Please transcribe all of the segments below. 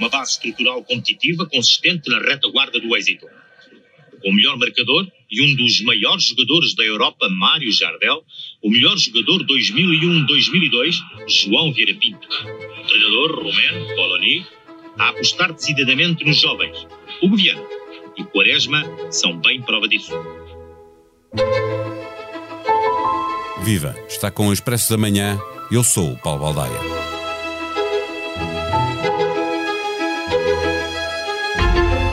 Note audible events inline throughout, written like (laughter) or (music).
uma base estrutural competitiva consistente na retaguarda do êxito. O melhor marcador e um dos maiores jogadores da Europa, Mário Jardel, o melhor jogador 2001-2002, João Vieira Pinto. O treinador, Romero Coloni, a apostar decididamente nos jovens. O Governo e Quaresma são bem prova disso. Viva! Está com o Expresso da Manhã. Eu sou o Paulo Baldaia.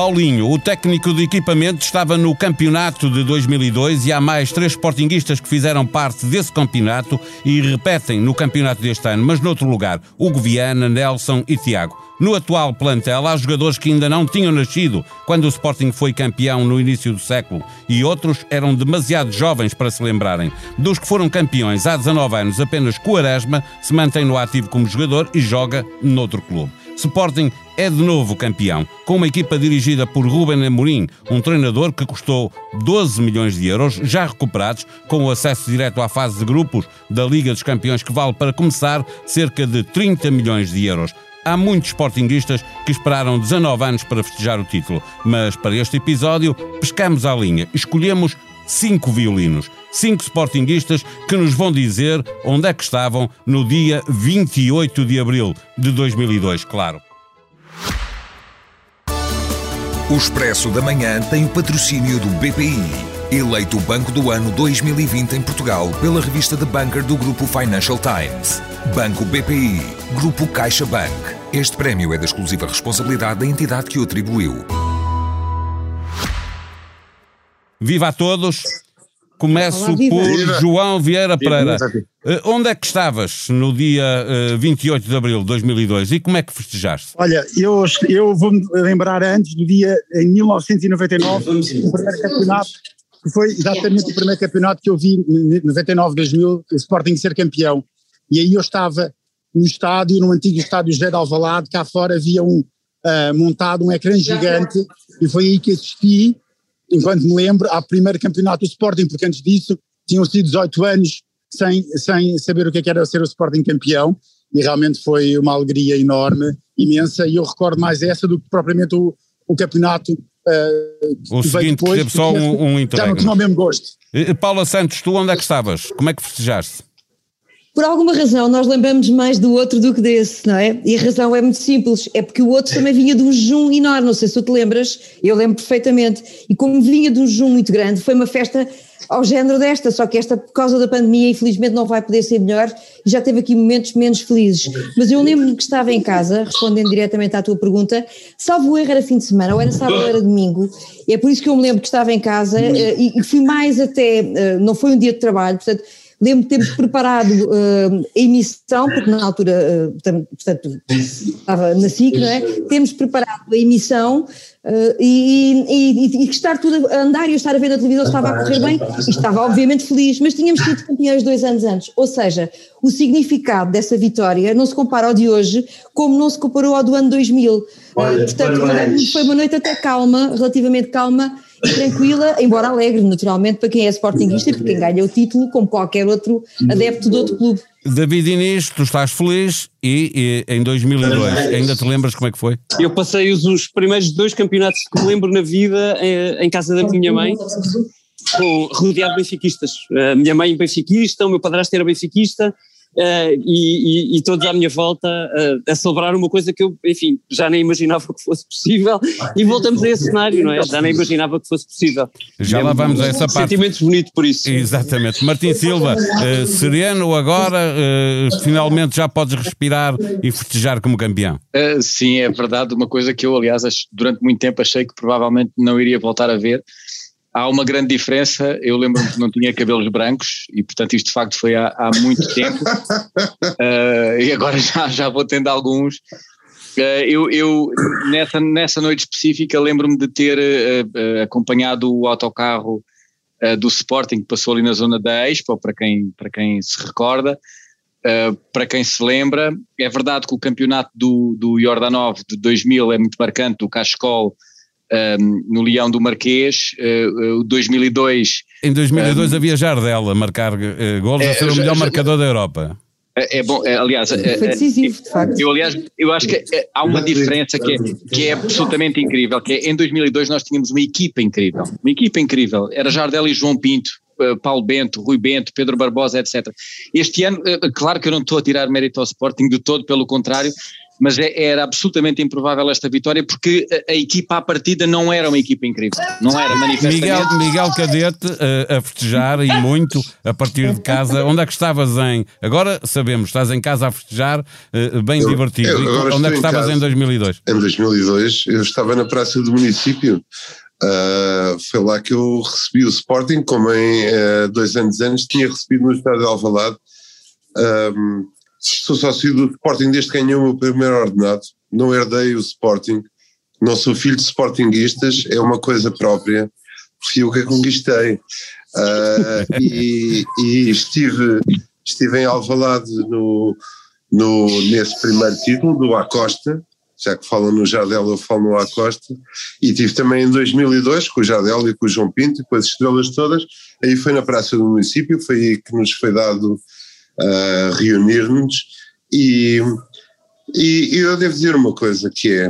Paulinho, o técnico de equipamento, estava no campeonato de 2002 e há mais três sportinguistas que fizeram parte desse campeonato e repetem no campeonato deste ano, mas noutro lugar, Hugo Viana, Nelson e Tiago. No atual plantel há jogadores que ainda não tinham nascido quando o Sporting foi campeão no início do século e outros eram demasiado jovens para se lembrarem. Dos que foram campeões há 19 anos, apenas Quaresma se mantém no ativo como jogador e joga noutro clube. Sporting é de novo campeão, com uma equipa dirigida por Ruben Amorim, um treinador que custou 12 milhões de euros, já recuperados, com o acesso direto à fase de grupos da Liga dos Campeões, que vale para começar cerca de 30 milhões de euros. Há muitos sportinguistas que esperaram 19 anos para festejar o título, mas para este episódio pescamos à linha, escolhemos cinco violinos, cinco sportinguistas que nos vão dizer onde é que estavam no dia 28 de abril de 2002, claro. O Expresso da Manhã tem o patrocínio do BPI, eleito Banco do Ano 2020 em Portugal pela revista The Banker do Grupo Financial Times. Banco BPI, Grupo CaixaBank. Este prémio é da exclusiva responsabilidade da entidade que o atribuiu. Viva a todos! Começo Olá, por viva. João Vieira Pereira. Uh, onde é que estavas no dia uh, 28 de abril de 2002 e como é que festejaste? Olha, eu, eu vou-me lembrar antes do dia em 1999, o primeiro campeonato, que foi exatamente o primeiro campeonato que eu vi, 99-2000, o Sporting ser campeão. E aí eu estava no estádio, no antigo estádio José de Alvalade, cá fora havia um, uh, montado um ecrã gigante e foi aí que assisti enquanto me lembro, ao primeiro campeonato do Sporting, porque antes disso tinham sido 18 anos sem, sem saber o que, é que era ser o Sporting campeão, e realmente foi uma alegria enorme, imensa, e eu recordo mais essa do que propriamente o, o campeonato. Uh, o seguinte, depois, teve só um, um Já não tinha o mesmo gosto. Paula Santos, tu onde é que estavas? Como é que festejaste? Por alguma razão, nós lembramos mais do outro do que desse, não é? E a razão é muito simples, é porque o outro também vinha de um jejum enorme, não sei se tu te lembras, eu lembro perfeitamente. E como vinha de um jejum muito grande, foi uma festa ao género desta, só que esta, por causa da pandemia, infelizmente não vai poder ser melhor. E já teve aqui momentos menos felizes. Mas eu lembro-me que estava em casa, respondendo diretamente à tua pergunta, salvo o erro era fim de semana, ou era sábado ou era domingo, e é por isso que eu me lembro que estava em casa eh, e fui mais até, eh, não foi um dia de trabalho, portanto Lembro de termos preparado uh, a emissão, porque na altura, uh, portanto, estava na SIC, não é? Temos preparado a emissão uh, e, e, e, estar tudo a andar e eu estar a ver na televisão estava a correr bem e estava obviamente feliz, mas tínhamos sido campeões dois anos antes. Ou seja, o significado dessa vitória não se compara ao de hoje, como não se comparou ao do ano 2000. Olha, portanto, foi uma noite até calma, relativamente calma tranquila, embora alegre, naturalmente, para quem é sportinguista e para quem ganha o título, como qualquer outro adepto de outro clube. David Inês, tu estás feliz e, e, em 2002, ainda te lembras como é que foi? Eu passei os, os primeiros dois campeonatos que me lembro na vida em, eh, em casa da minha mãe, com, rodeado de benfiquistas. A minha mãe benfiquista, o meu padrasto era benfiquista, Uh, e, e, e, todos à minha volta uh, a celebrar uma coisa que eu, enfim, já nem imaginava que fosse possível e voltamos a esse cenário, não é? Já nem imaginava que fosse possível. Já é lá vamos a essa parte. Sentimentos bonitos por isso. Exatamente. Martim Silva, uh, sereno agora, finalmente já podes respirar e festejar como campeão. sim, é verdade, uma coisa que eu, aliás, durante muito tempo achei que provavelmente não iria voltar a ver há uma grande diferença. Eu lembro-me que não tinha cabelos brancos e, portanto, isto de facto foi há, há muito tempo. Uh, (laughs) e agora (laughs) já, já vou tendo alguns. Uh, eu, eu nessa, nessa noite específica, lembro-me de ter uh, acompanhado o autocarro do Sporting que passou ali na zona da Expo, para quem, para quem se recorda. para quem se lembra, é verdade que o campeonato do, do Jordanov de 2000 é muito marcante, o Cascol um, no Leão do Marquês, uh, 2002. Em 2002 um, havia Jardel a marcar uh, gols, a ser o melhor marcador da Europa. É, é bom, é, aliás, é, Foi decisivo, de facto. Eu, aliás, eu acho que é, há uma diferença que é, que é absolutamente incrível, que é em 2002 nós tínhamos uma equipa incrível, uma equipa incrível, era Jardel e João Pinto, eh, Paulo Bento, Rui Bento, Pedro Barbosa, etc. Este ano, eh, claro que eu não estou a tirar mérito ao Sporting de todo, pelo contrário, mas é, era absolutamente improvável esta vitória porque a, a, equipa à partida não era uma equipa incrível, não era manifestamente. Miguel, Miguel Cadete uh, a festejar e muito a partir de casa. Onde é que estavas em. Agora sabemos, estás em casa a festejar, uh, bem eu, divertido. Eu, Onde é que estavas em, em 2002? Em 2002 eu estava na praça do município. Uh, foi lá que eu recebi o Sporting, como em dois anos antes tinha recebido no Estado de Alvalade. Um, sou sócio do Sporting desde que ganhei o meu primeiro ordenado, não herdei o Sporting, não sou filho de Sportinguistas, é uma coisa própria, fui eu que a conquistei. Uh, e, e, estive, estive em Alvalade no, no, nesse primeiro título do Acosta, já que falam no Jardel, eu falo no Acosta, e tive também em 2002 com o Jardel e com o João Pinto, com as estrelas todas, aí foi na Praça do Município, foi aí que nos foi dado uh, reunir-nos e, e, eu devo dizer uma coisa que é,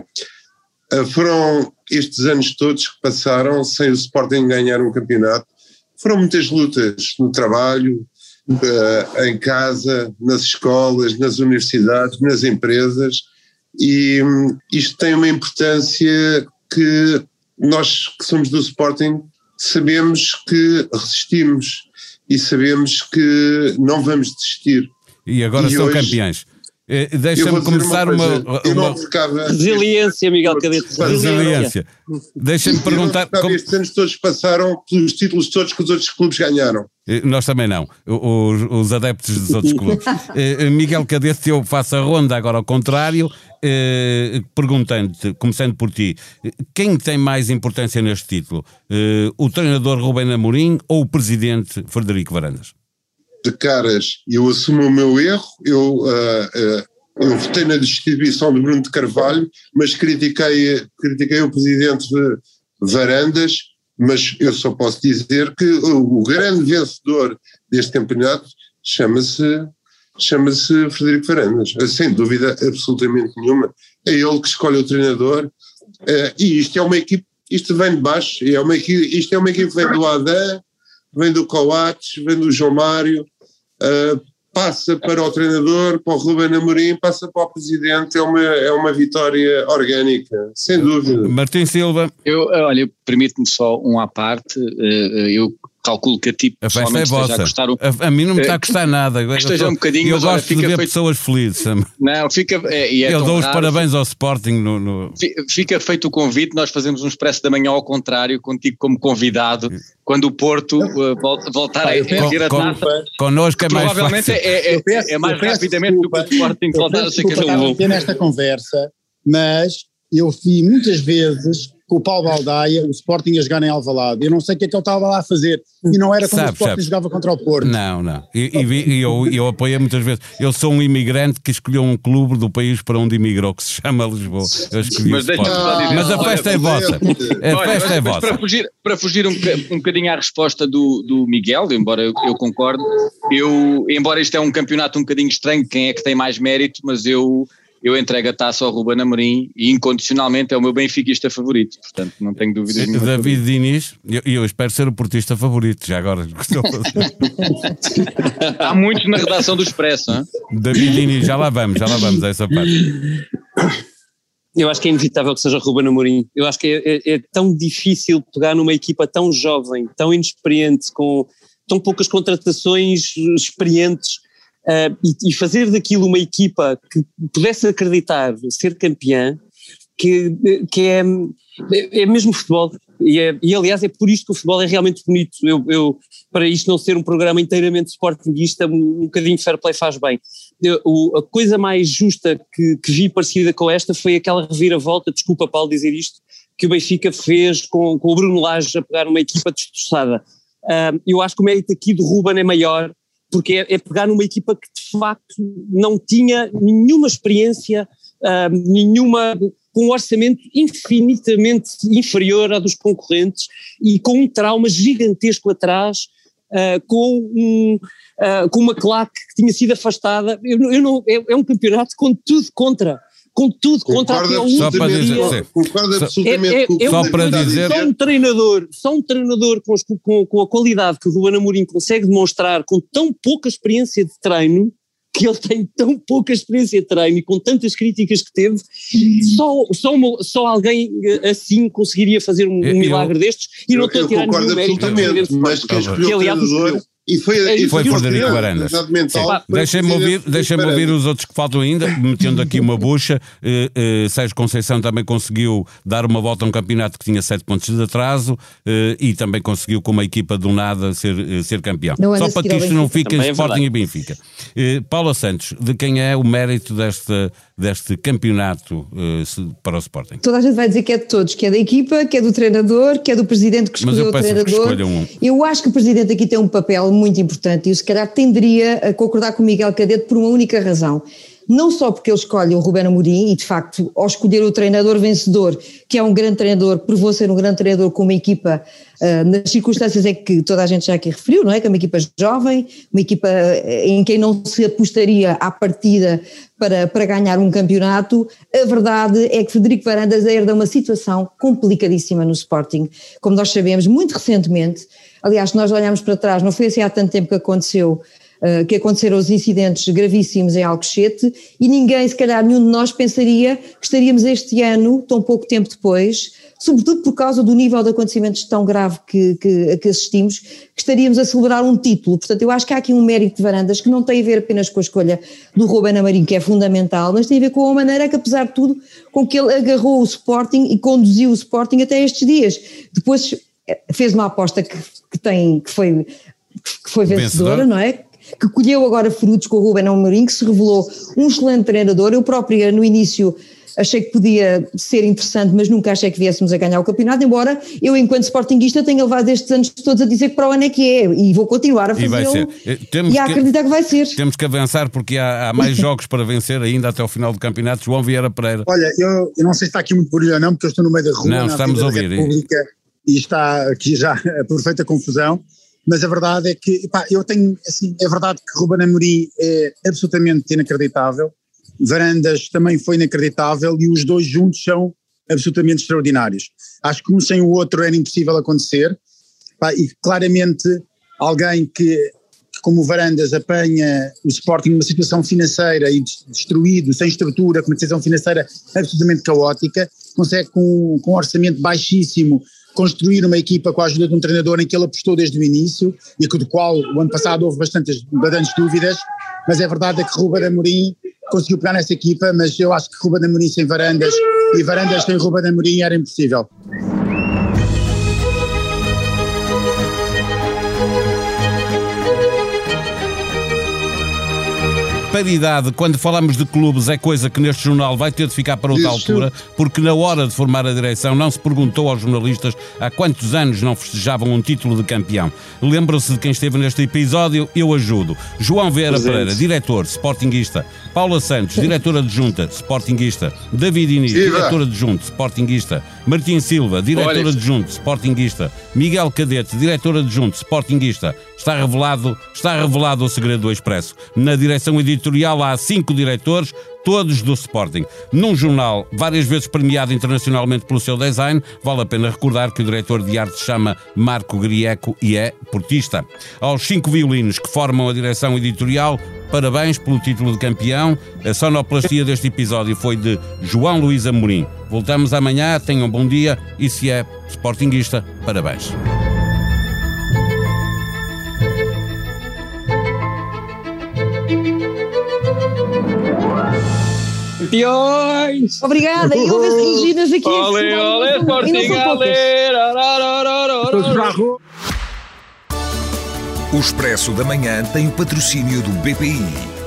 uh, foram estes anos todos que passaram sem o Sporting ganhar um campeonato, foram muitas lutas no trabalho, uh, em casa, nas escolas, nas universidades, nas empresas, e um, isto tem uma importância que nós que somos do Sporting sabemos que resistimos e sabemos que não vamos desistir. E agora e são hoje, campeões. Eh, deixa-me começar uma, uma, uma... Ficava, Resiliência, Miguel Cadete. Resiliência. Deixa-me perguntar. Como... Estes anos todos passaram pelos títulos todos que os outros clubes ganharam. Eh, nós também não, os, os adeptos dos outros clubes. (laughs) Eh, Miguel Cadete, eu faço a ronda agora ao contrário, perguntando-te, começando por ti, quem tem mais importância neste título? O treinador Rubén Amorim ou o presidente Frederico Varandas? De caras, eu assumo o meu erro, eu, uh, uh, eu votei na destituição de Bruno de Carvalho, mas critiquei, critiquei o presidente Varandas, mas eu só posso dizer que o, o grande vencedor deste campeonato chama-se chama-se Frederico Varandas, sem dúvida absolutamente nenhuma. É ele que escolhe o treinador, uh, e isto é uma equipe, isto vem de baixo, é uma equipe, isto é uma equipe que vem do Adam, vem do Coates, vem do João Mário, uh, passa para o treinador, para o Ruben Amorim, passa para o presidente, é uma, é uma vitória orgânica, sem dúvida. Martim Silva. Eu, olha, permite-me só um à parte, uh, eu calculo que a ti a festa é vossa. A, o, a, a, mim não me está a custar nada. Esteja um bocadinho, eu gosto de ver feito, pessoas felizes. Não, fica. É, é eu dou os parabéns ao Sporting. No, no, Fica feito o convite, nós fazemos um expresso da manhã ao contrário, contigo como convidado, quando o Porto uh, voltar a ir a taça. Connosco é mais Provavelmente fácil. é, é, é, é mais rapidamente do que o Sporting voltar a ser campeão. nesta conversa, mas eu vi muitas vezes com o Paulo Baldaia, o Sporting a jogar em Alvalade. Eu não sei o que é que ele estava lá a fazer. E não era como sabe, o Sporting sabe. jogava contra o Porto. Não, não. E, e, e eu, eu apoiei muitas vezes. Eu sou um imigrante que escolheu um clube do país para onde imigrou, que se chama Lisboa. Eu escolhi mas, o Sporting. mas a festa é vossa. A Olha, festa mas, é vossa. Para fugir, para fugir um, um bocadinho à resposta do, do Miguel, embora eu, eu concordo, eu, embora isto é um campeonato um bocadinho estranho, quem é que tem mais mérito, mas eu eu entrego a taça ao Ruben Amorim e incondicionalmente é o meu benfiquista favorito, portanto não tenho dúvidas nenhuma. David Diniz, e eu, eu, espero ser o portista favorito, já agora. (laughs) Há muitos na redação do Expresso, hein? David Diniz, já lá vamos, já lá vamos a essa parte. Eu acho que é inevitável que seja Ruben Amorim. Eu acho que é, é, é tão difícil pegar numa equipa tão jovem, tão inexperiente, com tão poucas contratações experientes uh, e, e, fazer daquilo uma equipa que pudesse acreditar ser campeã, que, que é, é mesmo futebol. E, é, e, aliás é por isto que o futebol é realmente bonito. Eu, eu para isto não ser um programa inteiramente sportinguista, um, um bocadinho fair play faz bem. Eu, o, a coisa mais justa que, que vi parecida com esta foi aquela reviravolta, desculpa Paulo dizer isto, que o Benfica fez com, com o Bruno Lage a pegar uma equipa destroçada. Uh, eu acho que o mérito aqui do Ruben é maior, porque é, é, pegar numa equipa que de facto não tinha nenhuma experiência, uh, nenhuma, com um orçamento infinitamente inferior ao dos concorrentes e com um trauma gigantesco atrás uh, com, um, uh, com uma claque que tinha sido afastada. Eu, eu não, é, é um campeonato com tudo contra com tudo contra até o Só para dizer, último dia. Concordo Só- absolutamente É- é- com o que é Só para dizer- Só um treinador, só um treinador com, as- com- com a qualidade que o Ruben Amorim consegue demonstrar com tão pouca experiência de treino, que ele tem tão pouca experiência de treino e com tantas críticas que teve, só, só, uma- só alguém eh, assim conseguiria fazer um, um Eu- milagre destes e não estou a tirar nenhum mérito absolutamente, mas escolheu que o e foi, É e Foi Frederico. Varandas. Deixem-me ouvir, deixem ouvir os outros que faltam ainda, (laughs) metendo aqui uma bucha. Eh, eh, Sérgio Conceição também conseguiu dar uma volta a um campeonato que tinha sete pontos de atraso eh, e também conseguiu, com uma equipa do nada, ser, eh, ser campeão. Não anda Só para que isto não fique em é Sporting e Benfica. Paula Santos, de quem é o mérito deste, deste campeonato se- para o Sporting? Toda a gente vai dizer que é de todos, que é da equipa, que é do treinador, que é do presidente que escolheu o treinador. um. Eu acho que o presidente aqui tem um papel muito importante e eu se calhar tenderia a concordar com o Miguel Cadete por uma única razão. Não só porque ele escolhe o Ruben Amorim e de facto ao escolher o treinador vencedor, que é um grande treinador, provou ser um grande treinador com uma equipa ah, nas circunstâncias é que toda a gente já aqui referiu, não é? Que é uma equipa jovem, uma equipa eh, em quem não se apostaria à partida para, para ganhar um campeonato. A verdade é que Frederico Varandas herda uma situação complicadíssima no Sporting, como nós sabemos, muito recentemente. Aliás, nós olharmos para trás, não foi assim há tanto tempo que aconteceu. Eh, que aconteceram os incidentes gravíssimos em Alcochete e ninguém, se calhar nenhum de nós pensaria que estaríamos este ano, tão pouco tempo depois, sobretudo por causa do nível de acontecimentos tão grave que, que, que assistimos, que estaríamos a celebrar um título. Portanto, eu acho que há aqui um mérito de Varandas que não tem a ver apenas com a escolha do Ruben Amorim, que é fundamental, mas tem a ver com a maneira que, apesar de tudo, com que ele agarrou o Sporting e conduziu o Sporting até estes dias. Depois eh, fez uma aposta que, que tem, que foi, que foi vencedora, Vencedor. não é? Que colheu agora frutos com o Ruben Amorim, que se revelou um excelente treinador. Eu própria, no início, achei que podia ser interessante, mas nunca achei que viéssemos a ganhar o campeonato, embora eu, enquanto sportinguista, tenha levado estes anos todos a dizer que para o ano é que é, e vou continuar a E vai fazê-lo ser. Eh, Temos e a que- acreditar que vai ser. Temos que avançar porque há, há mais (laughs) jogos para vencer ainda até ao final do campeonato. João Vieira Pereira. Olha, eu, eu não sei se está aqui muito barulho ou não, porque eu estou no meio da rua, Não, estamos a ouvir. da República, e está aqui já (laughs) a perfeita confusão, mas a verdade é que, epá, eu tenho, assim, é verdade que Ruben Amorim é absolutamente inacreditável, Varandas também foi inacreditável e os dois juntos são absolutamente extraordinários. Acho que um sem o outro era impossível acontecer, Pá, e claramente alguém que, que como Varandas apanha o Sporting numa situação financeira e des- destruído, sem estrutura, com uma situação financeira absolutamente caótica, consegue com, com um orçamento baixíssimo construir uma equipa com a ajuda de um treinador em que ele apostou desde o início e do qual o ano passado houve bastantes, bastantes dúvidas, mas é verdade é que Ruben Amorim conseguiu pegar nessa equipa, mas eu acho que Ruben Amorim sem Varandas e Varandas sem Ruben Amorim era impossível. Paridade, quando falamos de clubes, é coisa que neste jornal vai ter de ficar para outra Isso. altura, porque na hora de formar a direção não se perguntou aos jornalistas há quantos anos não festejavam um título de campeão. Lembram-se de quem esteve neste episódio? Eu ajudo. João Vieira. Pereira, diretor, sportinguista. Paula Santos, diretora adjunta, sportinguista. David Inês, Viva! diretor adjunto, sportinguista. Martim Silva, diretor Olha. adjunto, sportinguista. Miguel Cadete, diretor adjunto, sportinguista. Está revelado, está revelado o segredo do Expresso. Na direção editorial há cinco diretores, todos do Sporting. Num jornal várias vezes premiado internacionalmente pelo seu design, vale a pena recordar que o diretor de arte se chama Marco Grieco e é portista. Aos cinco violinos que formam a direção editorial, parabéns pelo título de campeão. A sonoplastia deste episódio foi de João Luís Amorim. Voltamos amanhã, tenham um bom dia e se é sportinguista, parabéns. Campeões! Obrigada, e houve Reginas aqui. Olé, olé, Sporting. O Expresso da Manhã tem o patrocínio do BPI,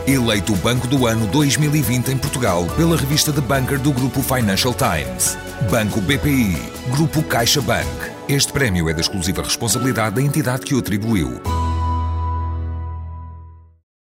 eleito o Banco do Ano 2020 em Portugal pela revista The Banker do Grupo Financial Times. Banco BPI, Grupo CaixaBank. Este prémio é da exclusiva responsabilidade da entidade que o atribuiu.